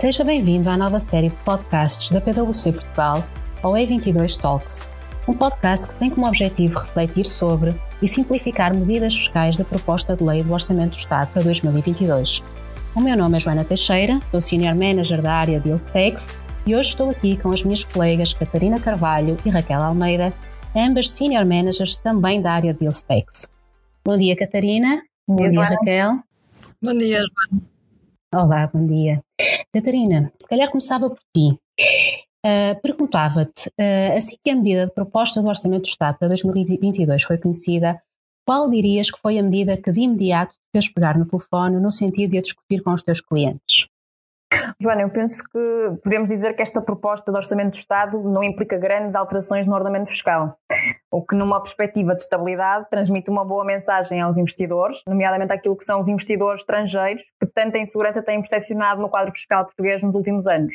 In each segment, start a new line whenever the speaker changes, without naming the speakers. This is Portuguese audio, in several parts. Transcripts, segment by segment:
Seja bem-vindo à nova série de podcasts da PwC Portugal, ou E22 Talks, um podcast que tem como objetivo refletir sobre e simplificar medidas fiscais da proposta de lei do Orçamento do Estado para 2022. O meu nome é Joana Teixeira, sou Senior Manager da área de Tax e hoje estou aqui com as minhas colegas Catarina Carvalho e Raquel Almeida, ambas Senior Managers também da área de Tax. Bom dia, Catarina. Bom dia, dia Raquel.
Bom dia, Joana.
Olá, bom dia. Catarina, se calhar começava por ti. Uh, Perguntava-te, uh, assim que a medida de proposta do Orçamento do Estado para 2022 foi conhecida, qual dirias que foi a medida que de imediato te fez pegar no telefone no sentido de a discutir com os teus clientes?
Joana, eu penso que podemos dizer que esta proposta de orçamento do Estado não implica grandes alterações no ordenamento fiscal, o que, numa perspectiva de estabilidade, transmite uma boa mensagem aos investidores, nomeadamente àquilo que são os investidores estrangeiros, que tanta insegurança têm percepcionado no quadro fiscal português nos últimos anos.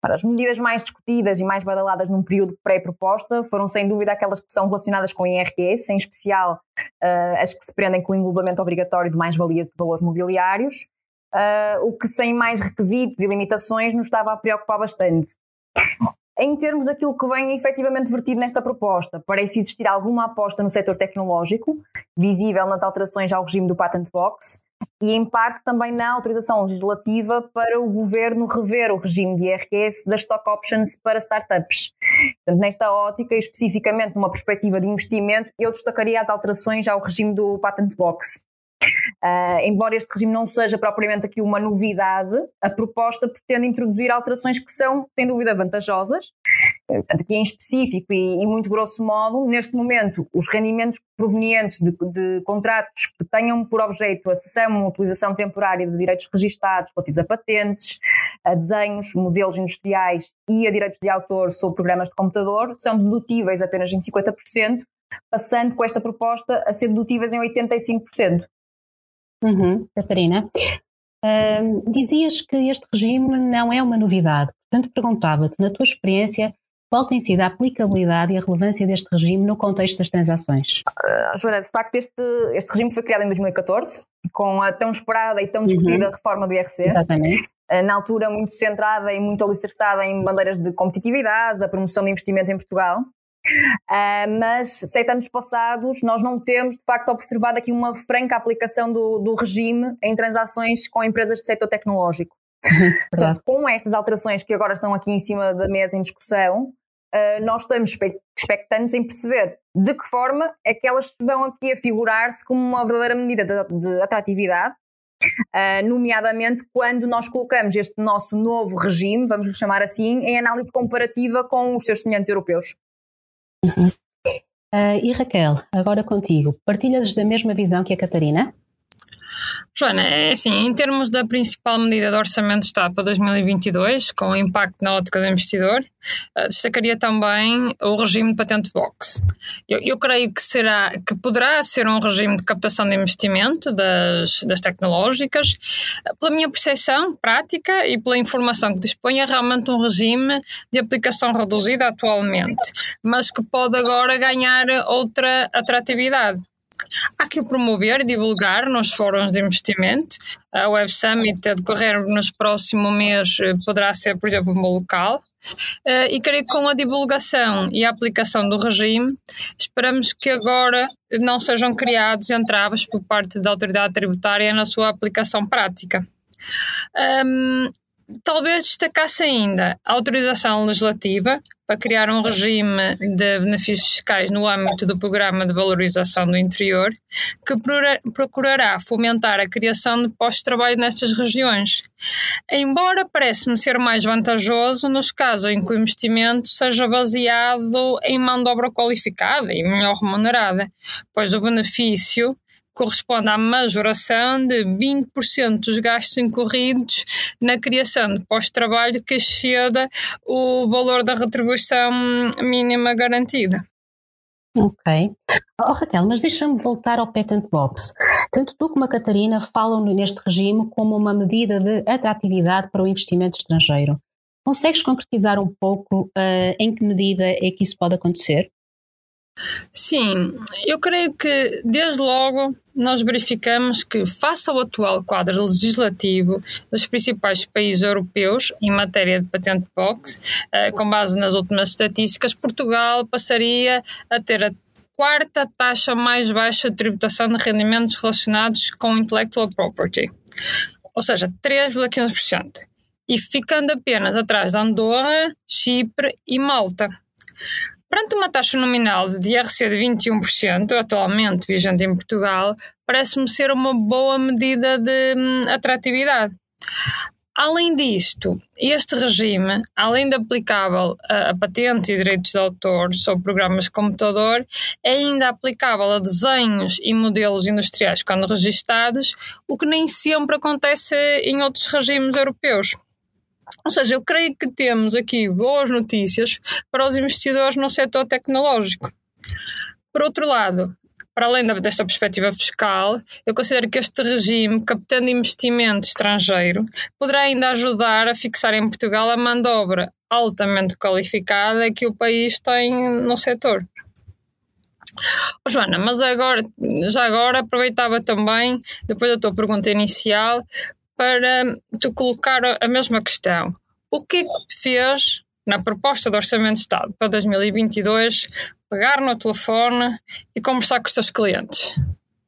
Para as medidas mais discutidas e mais badaladas num período pré-proposta foram, sem dúvida, aquelas que são relacionadas com o IRS, em especial uh, as que se prendem com o englobamento obrigatório de mais-valias de valores mobiliários, uh, o que sem mais requisitos e limitações nos estava a preocupar bastante. Em termos daquilo que vem efetivamente vertido nesta proposta, parece existir alguma aposta no setor tecnológico, visível nas alterações ao regime do Patent Box, e em parte também na autorização legislativa para o governo rever o regime de IRS das stock options para startups. Portanto, nesta ótica, especificamente numa perspectiva de investimento, eu destacaria as alterações ao regime do Patent Box. Uh, embora este regime não seja propriamente aqui uma novidade, a proposta pretende introduzir alterações que são, sem dúvida, vantajosas. Portanto, aqui em específico e, e muito grosso modo, neste momento, os rendimentos provenientes de, de, contratos que tenham por objeto a cessão ou utilização temporária de direitos registados relativos a patentes, a desenhos, modelos industriais e a direitos de autor sobre programas de computador são dedutíveis apenas em 50%, passando com esta proposta a ser dedutíveis em 85%.
Uhum, Catarina. Uh, dizias que este regime não é uma novidade, portanto perguntava-te, na tua experiência, qual tem sido a aplicabilidade e a relevância deste regime no contexto das transações?
Uh, Joana, de facto, este, este regime foi criado em 2014, com a tão esperada e tão discutida uhum. reforma do IRC.
Exatamente.
Uh, na altura, muito centrada e muito alicerçada em bandeiras de competitividade, da promoção de investimento em Portugal. Uh, mas sete anos passados nós não temos de facto observado aqui uma franca aplicação do, do regime em transações com empresas de setor tecnológico. Portanto, com estas alterações que agora estão aqui em cima da mesa em discussão, uh, nós estamos expectantes em perceber de que forma é que elas vão aqui a figurar-se como uma verdadeira medida de, de atratividade, uh, nomeadamente quando nós colocamos este nosso novo regime, vamos lhe chamar assim, em análise comparativa com os seus semelhantes europeus.
Uhum. Uh, e Raquel, agora contigo, partilhas da mesma visão que a Catarina?
Joana, é assim, em termos da principal medida de orçamento de Estado para 2022, com impacto na ótica do investidor, uh, destacaria também o regime de patente box. Eu, eu, creio que será, que poderá ser um regime de captação de investimento das, das tecnológicas. Uh, pela minha percepção prática e pela informação que dispõe, é realmente um regime de aplicação reduzida atualmente, mas que pode agora ganhar outra atratividade. Há que promover divulgar nos fóruns de investimento. A Web Summit a decorrer nos próximo mês eh, poderá ser, por exemplo, um local. Uh, e creio que com a divulgação e a aplicação do regime, esperamos que agora não sejam criados entraves por parte da autoridade tributária na sua aplicação prática. Um, talvez destacasse ainda a autorização legislativa para criar um regime de benefícios fiscais no âmbito do Programa de Valorização do Interior, que procurará fomentar a criação de postos de trabalho nestas regiões. Embora parece-me ser mais vantajoso nos casos em que o investimento seja baseado em mão de obra qualificada e melhor remunerada, pois o benefício corresponde à majoração de 20% dos gastos incorridos na criação de pós-trabalho que exceda o valor da retribuição mínima garantida.
Ok. Oh, Raquel, mas deixa-me voltar ao Patent Box. Tanto tu como a Catarina falam neste regime como uma medida de atratividade para o investimento estrangeiro. Consegues concretizar um pouco uh, em que medida é que isso pode acontecer?
Sim, eu creio que desde logo nós verificamos que, face ao atual quadro legislativo dos principais países europeus em matéria de patente box, eh, com base nas últimas estatísticas, Portugal passaria a ter a quarta taxa mais baixa de tributação de rendimentos relacionados com intellectual property, ou seja, 3,15%, e ficando apenas atrás de Andorra, Chipre e Malta. Perante uma taxa nominal de IRC de 21%, atualmente vigente em Portugal, parece-me ser uma boa medida de hum, atratividade. Além disto, este regime, além de aplicável a, a patentes e direitos de autor sobre programas de computador, é ainda aplicável a desenhos e modelos industriais quando registados, o que nem sempre acontece em outros regimes europeus. Ou seja, eu creio que temos aqui boas notícias para os investidores no setor tecnológico. Por outro lado, para além desta perspectiva fiscal, eu considero que este regime, captando investimento estrangeiro, poderá ainda ajudar a fixar em Portugal a mão de obra altamente qualificada que o país tem no setor. Oh, Joana, mas agora, já agora aproveitava também, depois da tua pergunta inicial, para te colocar a mesma questão. O que é que te fez, na proposta do Orçamento de Estado para 2022, pegar no telefone e conversar com os teus clientes?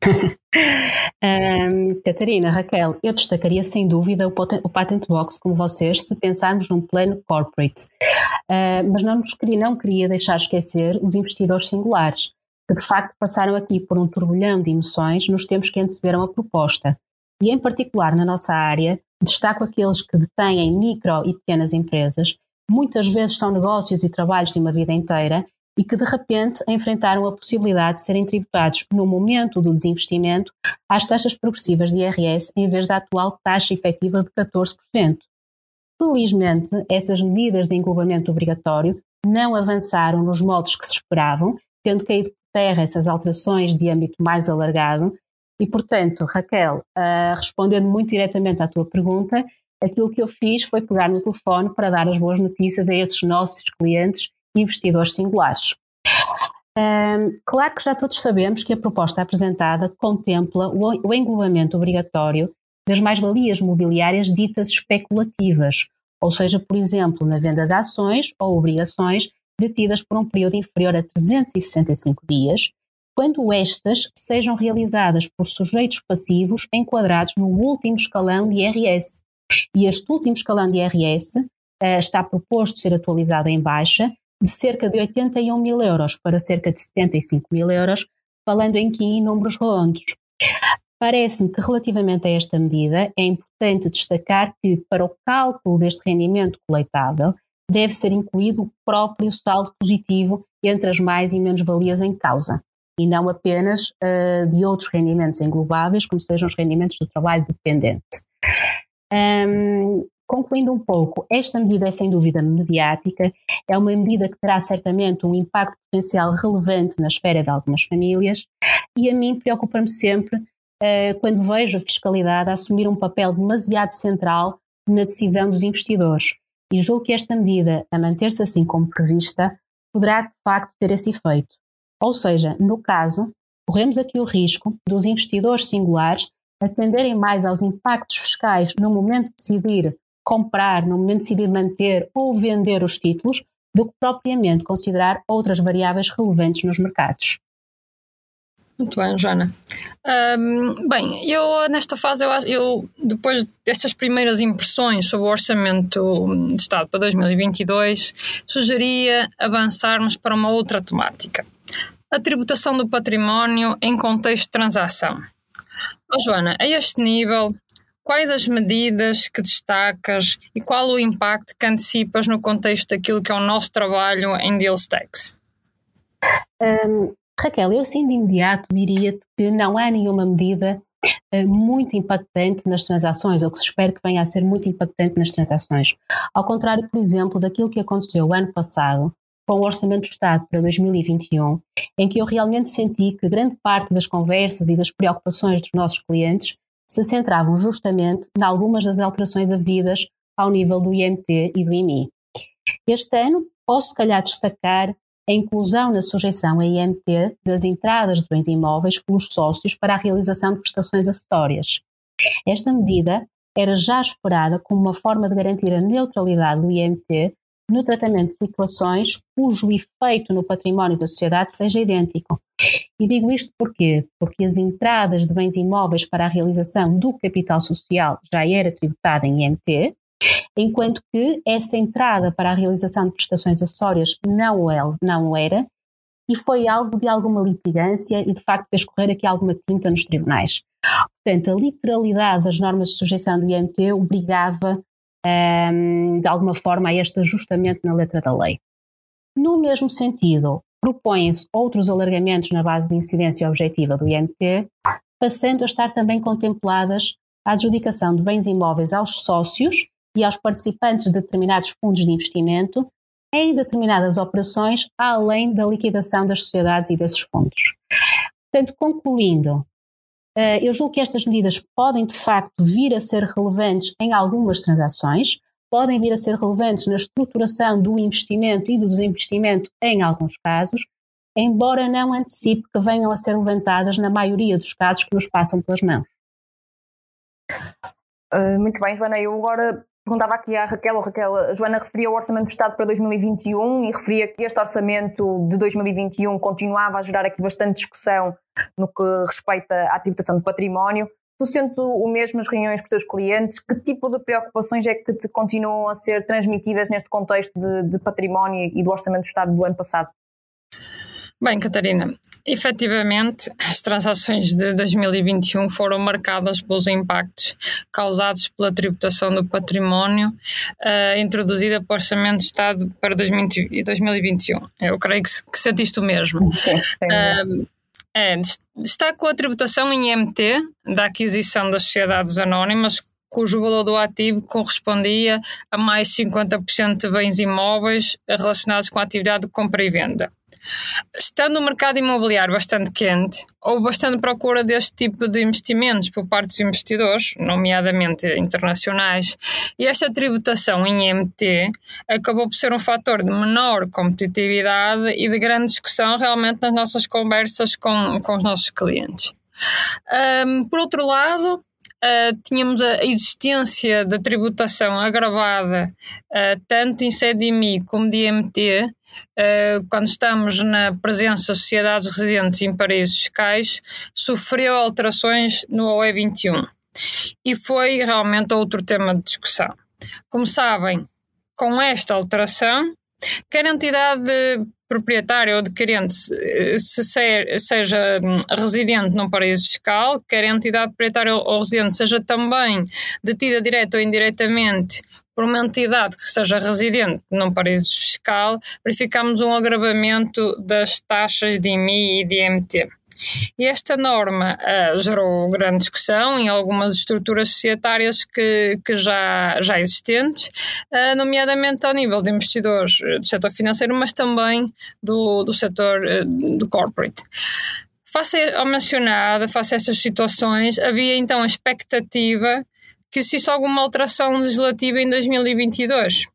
um, Catarina, Raquel, eu destacaria sem dúvida o, o Patent Box como vocês se pensarmos num plano corporate. Uh, mas não, nos não queria deixar esquecer os investidores singulares, que de facto passaram aqui por um turbilhão de emoções nos tempos que antecederam a proposta e, em particular, na nossa área, destaco aqueles que detêm micro e pequenas empresas, muitas vezes são negócios e trabalhos de uma vida inteira e que de repente enfrentaram a possibilidade de serem tributados no momento do desinvestimento às taxas progressivas de IRS em vez da atual taxa efetiva de 14%. Felizmente, essas medidas de englobamento obrigatório não avançaram nos moldes que se esperavam, tendo caído por terra essas alterações de âmbito mais alargado e, portanto, Raquel, uh, respondendo muito diretamente à tua pergunta, aquilo que eu fiz foi pegar no telefone para dar as boas notícias a esses nossos clientes investidores singulares. Um, claro que já todos sabemos que a proposta apresentada contempla o, o englobamento obrigatório das mais-valias mobiliárias ditas especulativas, ou seja, por exemplo, na venda de ações ou obrigações detidas por um período inferior a 365 dias, quando estas sejam realizadas por sujeitos passivos enquadrados no último escalão de IRS. E este último escalão de IRS uh, eh, está proposto ser atualizado em baixa de cerca de 81 mil euros para cerca de 75 mil euros, falando aqui em números redondos. Parece-me que, relativamente a esta medida, é importante destacar que, para o cálculo deste rendimento coletável, deve ser incluído o próprio saldo positivo entre as mais e menos valias em causa e não apenas uh, de outros rendimentos englobáveis, como sejam os rendimentos do trabalho dependente. Um, concluindo um pouco, esta medida é sem dúvida mediática, é uma medida que terá certamente um impacto potencial relevante na esfera de algumas famílias e a mim preocupa-me sempre uh, quando vejo a fiscalidade assumir um papel demasiado central na decisão dos investidores. E julgo que esta medida, a manter-se assim como prevista, poderá de facto ter esse efeito. Ou seja, no caso, corremos aqui o risco dos investidores singulares atenderem mais aos impactos fiscais no momento de decidir comprar, no momento de decidir manter ou vender os títulos, do que propriamente considerar outras variáveis relevantes nos mercados.
Muito bem, Joana. Um, bem, eu nesta fase, eu, eu, depois destas primeiras impressões sobre o Orçamento de Estado para 2022, sugeria avançarmos para uma outra temática a tributação do património em contexto de transação. Oh, Joana, a este nível, quais as medidas que destacas e qual o impacto que antecipas no contexto daquilo que é o nosso trabalho em Deals?
Um, Raquel, eu assim de imediato diria-te que não há nenhuma medida uh, muito impactante nas transações, ou que se espera que venha a ser muito impactante nas transações. Ao contrário, por exemplo, daquilo que aconteceu o ano passado, com o Orçamento do Estado para 2021, em que eu realmente senti que grande parte das conversas e das preocupações dos nossos clientes se centravam justamente em algumas das alterações havidas ao nível do IMT e do IMI. Este ano, posso se calhar destacar a inclusão na sujeição a IMT das entradas de bens imóveis pelos sócios para a realização de prestações acessórias. Esta medida era já esperada como uma forma de garantir a neutralidade do IMT no tratamento de situações cujo efeito no património da sociedade seja idêntico. E digo isto porquê? Porque as entradas de bens imóveis para a realização do capital social já era tributada em IMT, enquanto que essa entrada para a realização de prestações acessórias não, não era, e foi alvo de alguma litigância e de facto fez correr aqui alguma tinta nos tribunais. Portanto, a literalidade das normas de sujeição do IMT obrigava um, de alguma forma a este ajustamento na letra da lei. No mesmo sentido, propõem-se outros alargamentos na base de incidência objetiva do IMT, passando a estar também contempladas a adjudicação de bens imóveis aos sócios e aos participantes de determinados fundos de investimento em determinadas operações, além da liquidação das sociedades e desses fundos. Portanto, concluindo, eu julgo que estas medidas podem de facto vir a ser relevantes em algumas transações, podem vir a ser relevantes na estruturação do investimento e do desinvestimento em alguns casos, embora não antecipe que venham a ser levantadas na maioria dos casos que nos passam pelas mãos.
Uh, muito bem, Joana. Eu agora perguntava aqui à Raquel, ou Raquel, a Joana referia o Orçamento do Estado para 2021 e referia que este Orçamento de 2021 continuava a gerar aqui bastante discussão no que respeita à tributação de património. Tu sentes o mesmo nas reuniões com os teus clientes? Que tipo de preocupações é que te continuam a ser transmitidas neste contexto de, de património e do Orçamento do Estado do ano passado?
Bem, Catarina, efetivamente as transações de 2021 foram marcadas pelos impactos causados pela tributação do património uh, introduzida para o Orçamento de Estado para 2021. Eu creio que, que sentiste o mesmo. Uh, é, destaco a tributação em IMT da aquisição das sociedades anónimas, cujo valor do ativo correspondia a mais 50% de bens imóveis relacionados com a atividade de compra e venda. Estando o mercado imobiliário bastante quente, houve bastante procura deste tipo de investimentos por parte dos investidores, nomeadamente internacionais, e esta tributação em IMT acabou por ser um fator de menor competitividade e de grande discussão realmente nas nossas conversas com, com os nossos clientes. Um, por outro lado, Uh, tínhamos a existência da tributação agravada uh, tanto em CDMI como de uh, quando estamos na presença de sociedades residentes em paraísos fiscais, sofreu alterações no OE 21 e foi realmente outro tema de discussão. Como sabem, com esta alteração, quer a entidade proprietário ou adquirente se ser, seja hum, residente num paraíso fiscal, quer a entidade proprietária ou residente seja também detida direta ou indiretamente por uma entidade que seja residente num paraíso fiscal, verificamos um agravamento das taxas de IMI e de IMT. E esta norma uh, gerou grande discussão em algumas estruturas societárias que, que já, já existentes, uh, nomeadamente ao nível de investidores do setor financeiro, mas também do, do setor uh, do corporate. Face ao mencionado, face a estas situações, havia então a expectativa que existisse alguma alteração legislativa em 2022.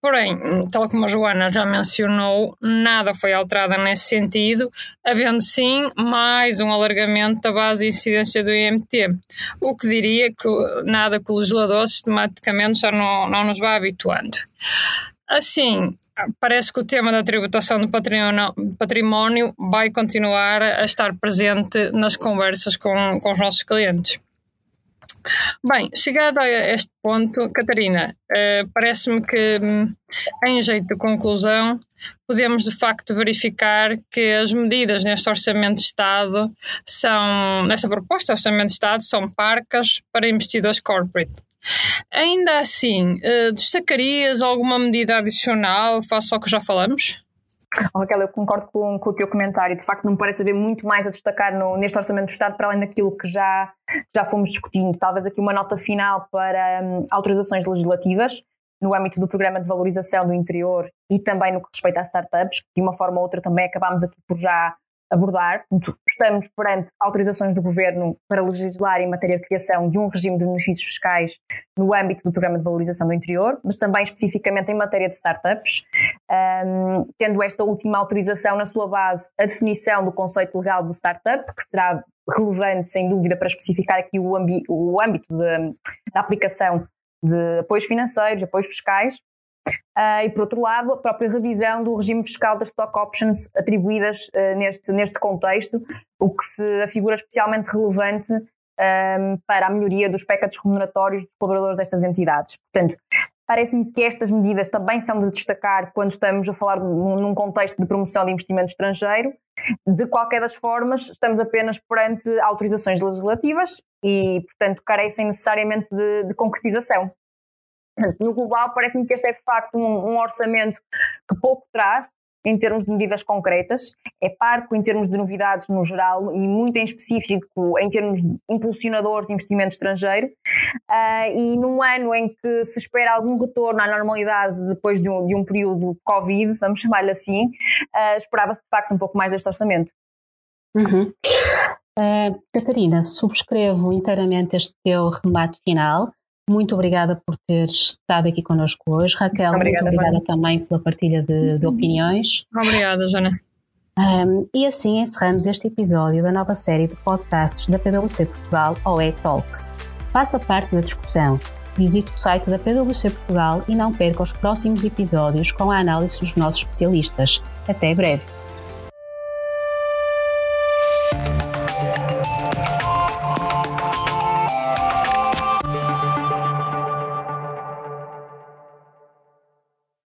Porém, tal como a Joana já mencionou, nada foi alterado nesse sentido, havendo sim mais um alargamento da base de incidência do IMT, o que diria que nada que o legislador sistematicamente já não, não nos vai habituando. Assim, parece que o tema da tributação do património vai continuar a estar presente nas conversas com, com os nossos clientes. Bem, chegado a este ponto, Catarina, uh, parece-me que, hum, em jeito de conclusão, podemos de facto verificar que as medidas neste Orçamento de Estado são, nesta proposta de Orçamento de Estado, são parcas para investidores corporate. Ainda assim, uh, destacarias alguma medida adicional face ao que já falamos?
Raquel, eu concordo com, com, o teu comentário. De facto, não me parece haver muito mais a destacar no, neste Orçamento do Estado, para além daquilo que já, já fomos discutindo. Talvez aqui uma nota final para um, autorizações legislativas no âmbito do Programa de Valorização do Interior e também no que respeita a startups, que de uma forma ou outra também acabámos aqui por já abordar. Estamos perante autorizações do Governo para legislar em matéria de criação de um regime de benefícios fiscais no âmbito do Programa de Valorização do Interior, mas também especificamente em matéria de startups, um, tendo esta última autorização na sua base a definição do conceito legal de startup, que será relevante, sem dúvida, para especificar aqui o, o âmbito da aplicação de apoios financeiros, apoios fiscais, Uh, e, por outro lado, a própria revisão do regime fiscal das stock options atribuídas uh, neste, neste contexto, o que se afigura especialmente relevante um, para a melhoria dos packages remuneratórios dos colaboradores destas entidades. Portanto, parece-me que estas medidas também são de destacar quando estamos a falar num contexto de promoção de investimento estrangeiro. De qualquer das formas, estamos apenas perante autorizações legislativas e, portanto, carecem necessariamente de, de concretização. No global, parece-me que este é de facto um, um, orçamento que pouco traz em termos de medidas concretas, é parco em termos de novidades no geral e muito em específico em termos de impulsionador de investimento estrangeiro. Uh, e num ano em que se espera algum retorno à normalidade depois de um, de um período Covid, vamos chamar-lhe assim, uh, esperava-se de facto um pouco mais deste orçamento.
Uhum. Uh, Catarina, subscrevo inteiramente este teu remate final. Muito obrigada por ter estado aqui connosco hoje. Raquel, obrigada, muito obrigada também pela partilha de, de opiniões.
Obrigada, Jana.
Um, e assim encerramos este episódio da nova série de podcasts da PwC Portugal, OE Talks. Faça parte da discussão. Visite o site da PwC Portugal e não perca os próximos episódios com a análise dos nossos especialistas. Até breve!